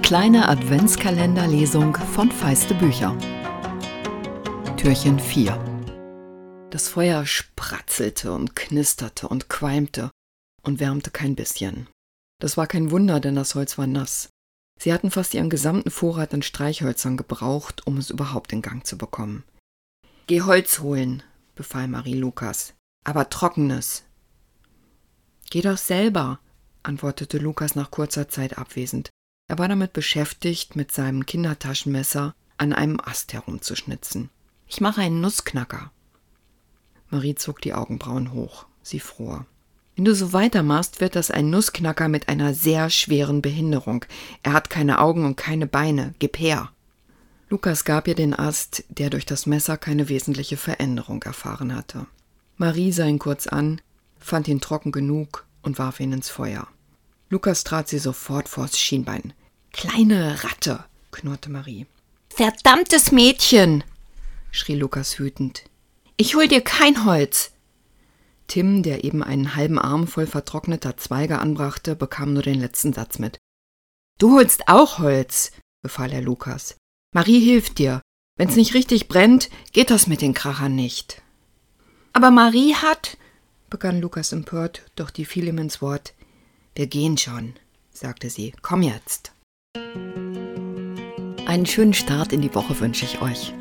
kleine Adventskalenderlesung von Feiste Bücher. Türchen 4 Das Feuer spratzelte und knisterte und qualmte und wärmte kein bisschen. Das war kein Wunder, denn das Holz war nass. Sie hatten fast ihren gesamten Vorrat an Streichhölzern gebraucht, um es überhaupt in Gang zu bekommen. Geh Holz holen, befahl Marie Lukas, aber trockenes. Geh doch selber, antwortete Lukas nach kurzer Zeit abwesend. Er war damit beschäftigt, mit seinem Kindertaschenmesser an einem Ast herumzuschnitzen. Ich mache einen Nussknacker. Marie zog die Augenbrauen hoch. Sie fror. Wenn du so weitermachst, wird das ein Nussknacker mit einer sehr schweren Behinderung. Er hat keine Augen und keine Beine. Gib her. Lukas gab ihr den Ast, der durch das Messer keine wesentliche Veränderung erfahren hatte. Marie sah ihn kurz an, fand ihn trocken genug und warf ihn ins Feuer. Lukas trat sie sofort vors Schienbein. Kleine Ratte, knurrte Marie. Verdammtes Mädchen, schrie Lukas wütend. Ich hol dir kein Holz. Tim, der eben einen halben Arm voll vertrockneter Zweige anbrachte, bekam nur den letzten Satz mit. Du holst auch Holz, befahl er Lukas. Marie hilft dir. Wenn's nicht richtig brennt, geht das mit den Krachern nicht. Aber Marie hat, begann Lukas empört, doch die fiel ihm ins Wort. Wir gehen schon, sagte sie. Komm jetzt. Einen schönen Start in die Woche wünsche ich euch.